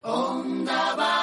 Onda Vasca.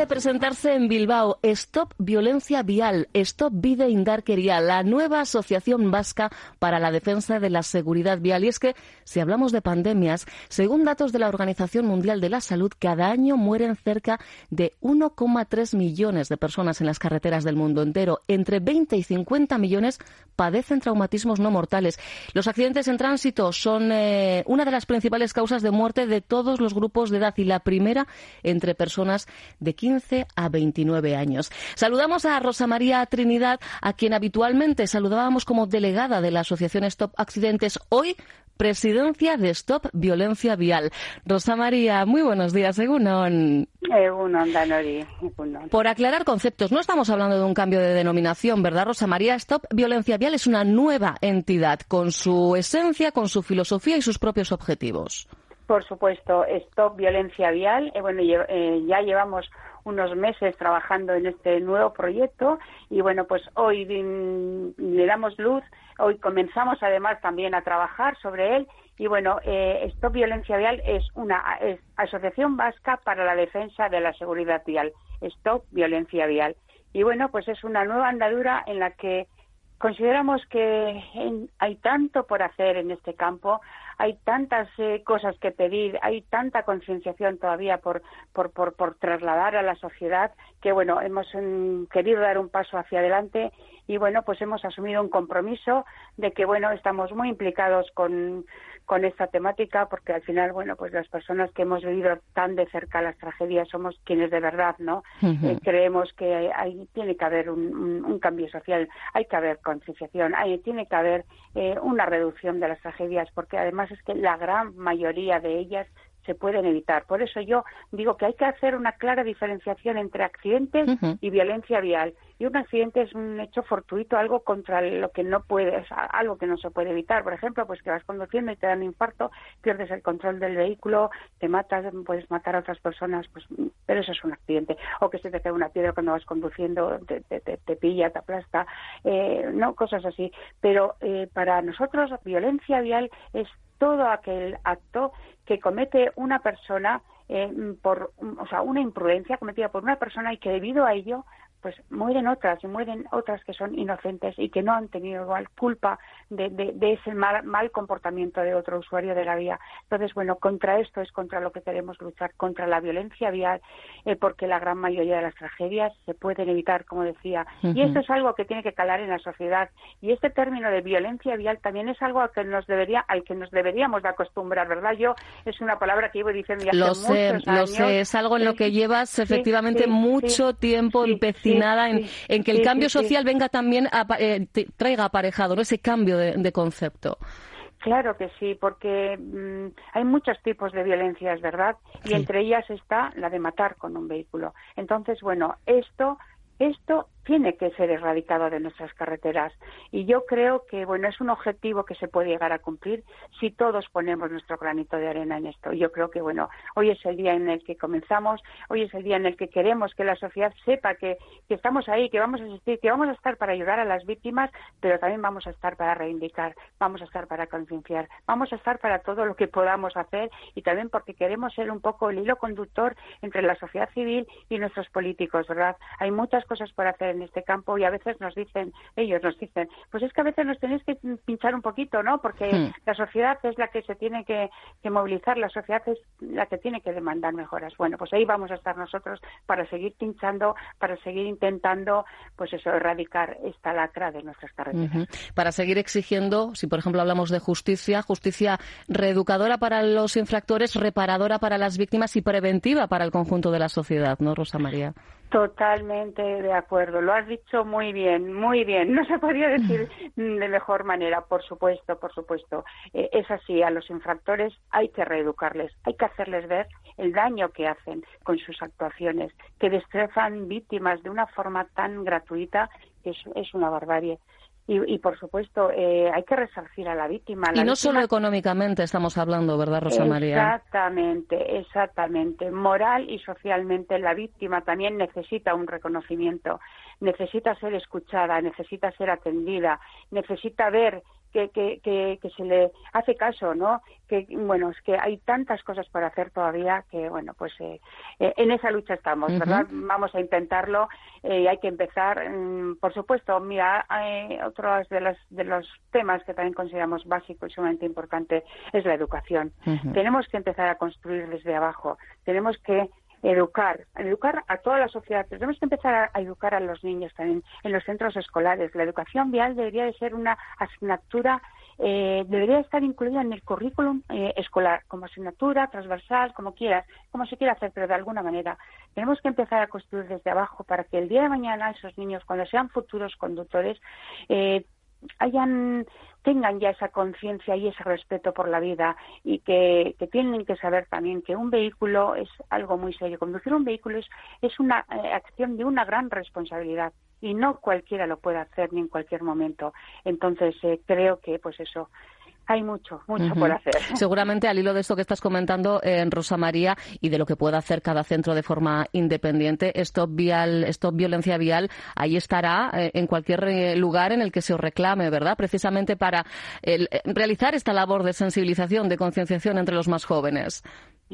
De presentarse en Bilbao Stop Violencia Vial, Stop Vide Indarquería, la nueva asociación vasca para la defensa de la seguridad vial. Y es que, si hablamos de pandemias, según datos de la Organización Mundial de la Salud, cada año mueren cerca de 1,3 millones de personas en las carreteras del mundo entero. Entre 20 y 50 millones padecen traumatismos no mortales. Los accidentes en tránsito son eh, una de las principales causas de muerte de todos los grupos de edad y la primera entre personas de de 15 a 29 años. Saludamos a Rosa María Trinidad, a quien habitualmente saludábamos como delegada de la Asociación Stop Accidentes. Hoy presidencia de Stop Violencia Vial. Rosa María, muy buenos días, Egunon. Egunon, Danori. Por aclarar conceptos, no estamos hablando de un cambio de denominación, ¿verdad, Rosa María? Stop Violencia Vial es una nueva entidad con su esencia, con su filosofía y sus propios objetivos. Por supuesto, Stop Violencia Vial. Eh, bueno, eh, ya llevamos unos meses trabajando en este nuevo proyecto y bueno, pues hoy le damos luz, hoy comenzamos además también a trabajar sobre él y bueno, eh, Stop Violencia Vial es una asociación vasca para la defensa de la seguridad vial. Stop Violencia Vial. Y bueno, pues es una nueva andadura en la que consideramos que hay tanto por hacer en este campo, hay tantas eh, cosas que pedir, hay tanta concienciación todavía por, por, por, por, trasladar a la sociedad que, bueno, hemos mm, querido dar un paso hacia adelante y, bueno, pues hemos asumido un compromiso de que, bueno, estamos muy implicados con, con esta temática porque al final, bueno, pues las personas que hemos vivido tan de cerca las tragedias somos quienes de verdad, ¿no? Eh, creemos que hay, tiene que haber un, cambio social, hay que haber concienciación, hay, tiene que haber eh, una reducción de las tragedias porque además es que la gran mayoría de ellas se pueden evitar. Por eso yo digo que hay que hacer una clara diferenciación entre accidentes y violencia vial. Y un accidente es un hecho fortuito, algo contra lo que no puedes, algo que no se puede evitar. Por ejemplo, pues que vas conduciendo y te dan un infarto, pierdes el control del vehículo, te matas, puedes matar a otras personas, pues, pero eso es un accidente. O que se te cae una piedra cuando vas conduciendo, te, te, pilla, te aplasta, eh, no, cosas así. Pero eh, para nosotros, violencia vial es todo aquel acto que comete una persona por o sea, una imprudencia cometida por una persona y que debido a ello pues mueren otras y mueren otras que son inocentes y que no han tenido igual culpa de, de, ese mal, mal, comportamiento de otro usuario de la vía. Entonces, bueno, contra esto es contra lo que queremos luchar, contra la violencia vial, eh, porque la gran mayoría de las tragedias se pueden evitar, como decía. Y esto es algo que tiene que calar en la sociedad. Y este término de violencia vial también es algo al que nos debería, al que nos deberíamos de acostumbrar, ¿verdad? Yo es una palabra que llevo diciendo ya hace lo sé, muchos años. Lo sé, es algo en lo que llevas efectivamente mucho tiempo empecinada en, en, que el cambio social venga también, a, eh, traiga aparejado ¿no? ese cambio de, concepto. Claro que sí, porque mm, hay muchos tipos de violencias, ¿verdad? Y entre ellas está la de matar con un vehículo. Entonces, bueno, esto esto tiene que ser erradicado de nuestras carreteras y yo creo que bueno es un objetivo que se puede llegar a cumplir si todos ponemos nuestro granito de arena en esto. Yo creo que bueno hoy es el día en el que comenzamos, hoy es el día en el que queremos que la sociedad sepa que, que estamos ahí, que vamos a existir, que vamos a estar para ayudar a las víctimas, pero también vamos a estar para reivindicar, vamos a estar para concienciar, vamos a estar para todo lo que podamos hacer y también porque queremos ser un poco el hilo conductor entre la sociedad civil y nuestros políticos, ¿verdad? Hay muchas cosas por hacer en este campo y a veces nos dicen, ellos nos dicen, pues es que a veces nos tenéis que pinchar un poquito, ¿no? Porque hmm. la sociedad es la que se tiene que, movilizar, la sociedad es la que tiene que demandar mejoras. Bueno, pues ahí vamos a estar nosotros para seguir pinchando, para seguir intentando, pues eso, erradicar esta lacra de nuestras carreteras. Para seguir exigiendo, si por ejemplo hablamos de justicia, justicia reeducadora para los infractores, reparadora para las víctimas y preventiva para el conjunto de la sociedad, ¿no, Rosa María? Totalmente de acuerdo. Lo has dicho muy bien, muy bien. No se podría decir de mejor manera, por supuesto, por supuesto. Eh, es así, a los infractores hay que reeducarles, hay que hacerles ver el daño que hacen con sus actuaciones, que destrozan víctimas de una forma tan gratuita que es una barbarie. Y, por supuesto, eh, hay que resarcir a la víctima. y no solo económicamente estamos hablando, ¿verdad, Rosa María? Exactamente, exactamente. Moral y socialmente la víctima también necesita un reconocimiento, necesita ser escuchada, necesita ser atendida, necesita ver que, que, que, se le hace caso, ¿no? Que, bueno, es que hay tantas cosas por hacer todavía que, bueno, pues eh, eh, en esa lucha estamos, ¿verdad? Vamos a intentarlo eh, y hay que empezar. Mm, por supuesto, mira, otros de los, de los temas que también consideramos básicos y sumamente importante es la educación. Tenemos que empezar a construir desde abajo. Tenemos que educar, educar a toda la sociedad. Tenemos que empezar a, educar a los niños también en los centros escolares. La educación vial debería de ser una asignatura, eh, debería estar incluida en el currículum eh, escolar, como asignatura transversal, como quieras, como se quiera hacer, pero de alguna manera. Tenemos que empezar a construir desde abajo para que el día de mañana esos niños, cuando sean futuros conductores, eh, hayan tengan ya esa conciencia y ese respeto por la vida y que, tienen que saber también que un vehículo es algo muy serio. Conducir un vehículo es, es una eh, acción de una gran responsabilidad y no cualquiera lo puede hacer ni en cualquier momento. Entonces eh, creo que pues eso hay mucho, mucho por hacer. Seguramente al hilo de esto que estás comentando, en eh, Rosa María, y de lo que pueda hacer cada centro de forma independiente, Stop, vial, Stop Violencia Vial, ahí estará eh, en cualquier eh, lugar en el que se os reclame, ¿verdad? Precisamente para realizar esta labor de sensibilización, de concienciación entre los más jóvenes.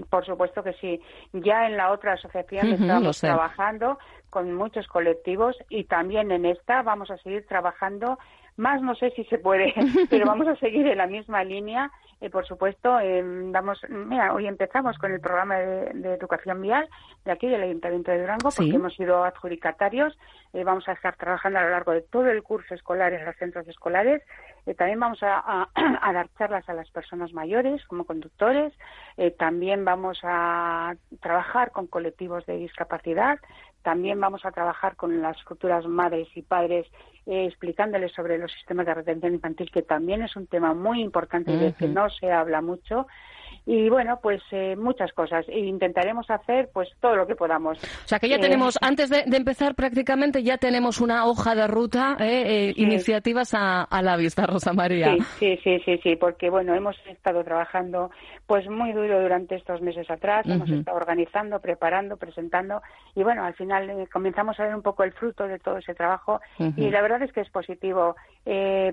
Por supuesto que sí. Ya en la otra asociación estamos trabajando con muchos colectivos y también en esta vamos a seguir trabajando más no sé si se puede, pero vamos a seguir en la misma línea. Eh, por supuesto, eh, mira, hoy empezamos con el programa de, educación vial de aquí del Ayuntamiento de Durango, porque hemos sido adjudicatarios. Eh, vamos a estar trabajando a lo largo de todo el curso escolar en los centros escolares. Eh, también vamos a, a, dar charlas a las personas mayores como conductores. también vamos a trabajar con colectivos de discapacidad. También vamos a trabajar con las futuras madres y padres eh, explicándoles sobre los sistemas de retención infantil, que también es un tema muy importante y de que no se habla mucho y bueno, pues eh, muchas cosas. E intentaremos hacer pues todo lo que podamos. O sea que ya eh, tenemos, antes de, empezar prácticamente, ya tenemos una hoja de ruta, eh, iniciativas a, la vista, Rosa María. Sí, sí, sí, sí, porque bueno, hemos estado trabajando pues muy duro durante estos meses atrás, hemos estado organizando, preparando, presentando y bueno, al final comenzamos a ver un poco el fruto de todo ese trabajo y la verdad es que es positivo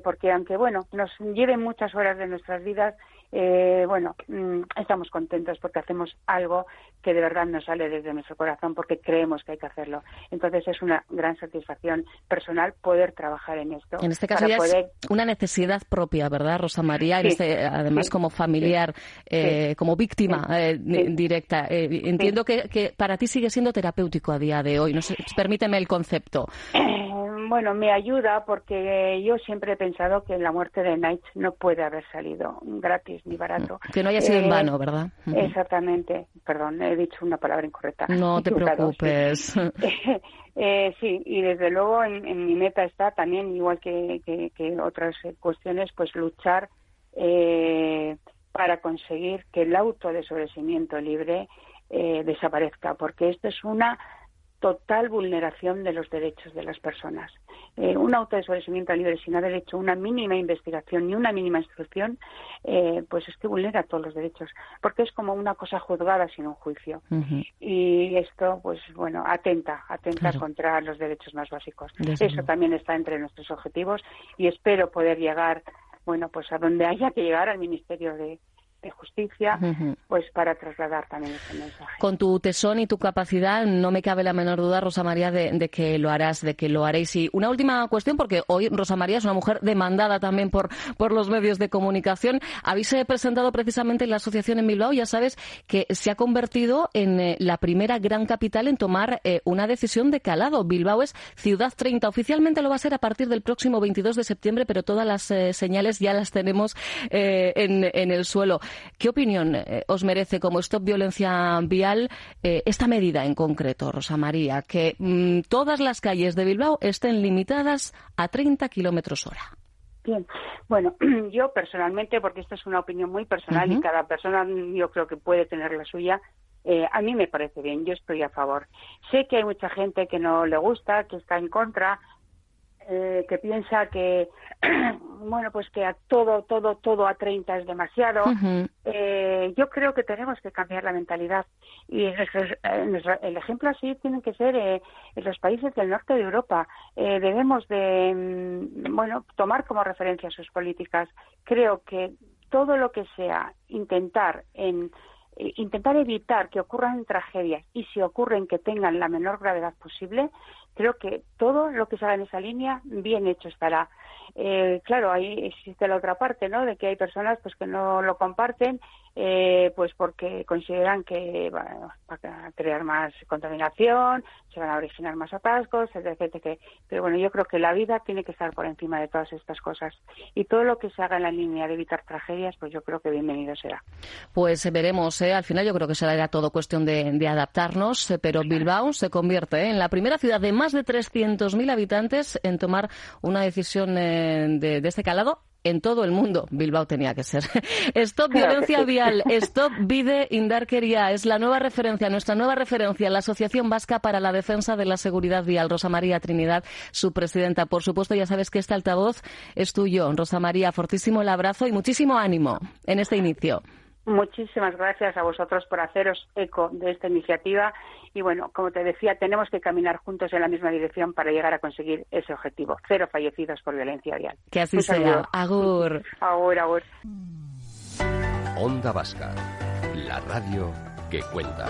porque aunque bueno, nos lleven muchas horas de nuestras vidas, eh, bueno, mm, estamos contentos porque hacemos algo que de verdad nos sale desde nuestro corazón porque creemos que hay que hacerlo. Entonces es una gran satisfacción personal poder trabajar en esto. En este caso ya es una necesidad propia, ¿verdad, Rosa María? Este, además como familiar, eh, como víctima eh, directa. entiendo que, que, para ti sigue siendo terapéutico a día de hoy. No sé, permíteme el concepto. Bueno, me ayuda porque yo siempre he pensado que la muerte de Knight no puede haber salido gratis ni barato. Que no haya sido en eh, vano, ¿verdad? Exactamente. Perdón, he dicho una palabra incorrecta. No te preocupes. Eh, sí, y desde luego en, mi meta está también, igual que, que, otras cuestiones, pues luchar eh, para conseguir que el auto de sobrecimiento libre desaparezca, porque esto es una total vulneración de los derechos de las personas. Eh, un auto de sobreseimiento libre sin haber hecho una mínima investigación ni una mínima instrucción, eh, pues es que vulnera todos los derechos, porque es como una cosa juzgada sin un juicio. Y esto, pues bueno, atenta, atenta contra los derechos más básicos. Eso también está entre nuestros objetivos y espero poder llegar, bueno, pues a donde haya que llegar al Ministerio de, de justicia, pues para trasladar también ese mensaje. Con tu tesón y tu capacidad, no me cabe la menor duda, Rosa María, de, que lo harás, de que lo haréis. Y una última cuestión, porque hoy Rosa María es una mujer demandada también por, por los medios de comunicación. Habéis eh, presentado precisamente en la asociación en Bilbao, ya sabes, que se ha convertido en eh, la primera gran capital en tomar eh, una decisión de calado. Bilbao es ciudad 30. Oficialmente lo va a ser a partir del próximo 22 de septiembre, pero todas las señales ya las tenemos en, en el suelo. ¿Qué opinión eh, os merece como Stop Violencia Vial eh, esta medida en concreto, Rosa María? Que mm, todas las calles de Bilbao estén limitadas a 30 kilómetros hora. Bien, bueno, yo personalmente, porque esta es una opinión muy personal y cada persona yo creo que puede tener la suya, eh, a mí me parece bien, yo estoy a favor. Sé que hay mucha gente que no le gusta, que está en contra, eh, que piensa que bueno pues que a todo todo todo a 30 es demasiado. Eh, yo creo que tenemos que cambiar la mentalidad. Y el ejemplo así tienen que ser eh, en los países del norte de Europa. Debemos de mm, bueno tomar como referencia sus políticas. Creo que todo lo que sea intentar en intentar evitar que ocurran tragedias y si ocurren que tengan la menor gravedad posible creo que todo lo que se haga en esa línea bien hecho estará. Eh, claro, ahí existe la otra parte, ¿no? De que hay personas pues que no lo comparten eh, pues porque consideran que va, a crear más contaminación, se van a originar más atascos, etcétera, Pero bueno, yo creo que la vida tiene que estar por encima de todas estas cosas y todo lo que se haga en la línea de evitar tragedias, pues yo creo que bienvenido será. Pues veremos, ¿eh? al final yo creo que será todo cuestión de, adaptarnos, eh, pero Bilbao se convierte ¿eh? en la primera ciudad de más de 300.000 habitantes en tomar una decisión de este calado en todo el mundo. Bilbao tenía que ser. Stop Violencia Vial, Stop Vide Indarkeria. Es la nueva referencia, nuestra nueva referencia, la Asociación Vasca para la Defensa de la Seguridad Vial. Rosa María Trinidad, su presidenta. Por supuesto, ya sabes que este altavoz es tuyo. Rosa María, fortísimo el abrazo y muchísimo ánimo en este inicio. Muchísimas gracias a vosotros por haceros eco de esta iniciativa y bueno, como te decía, tenemos que caminar juntos en la misma dirección para llegar a conseguir ese objetivo, cero fallecidos por violencia vial. Que así sea. Agur. Agur, agur. Onda Vasca, la radio que cuenta.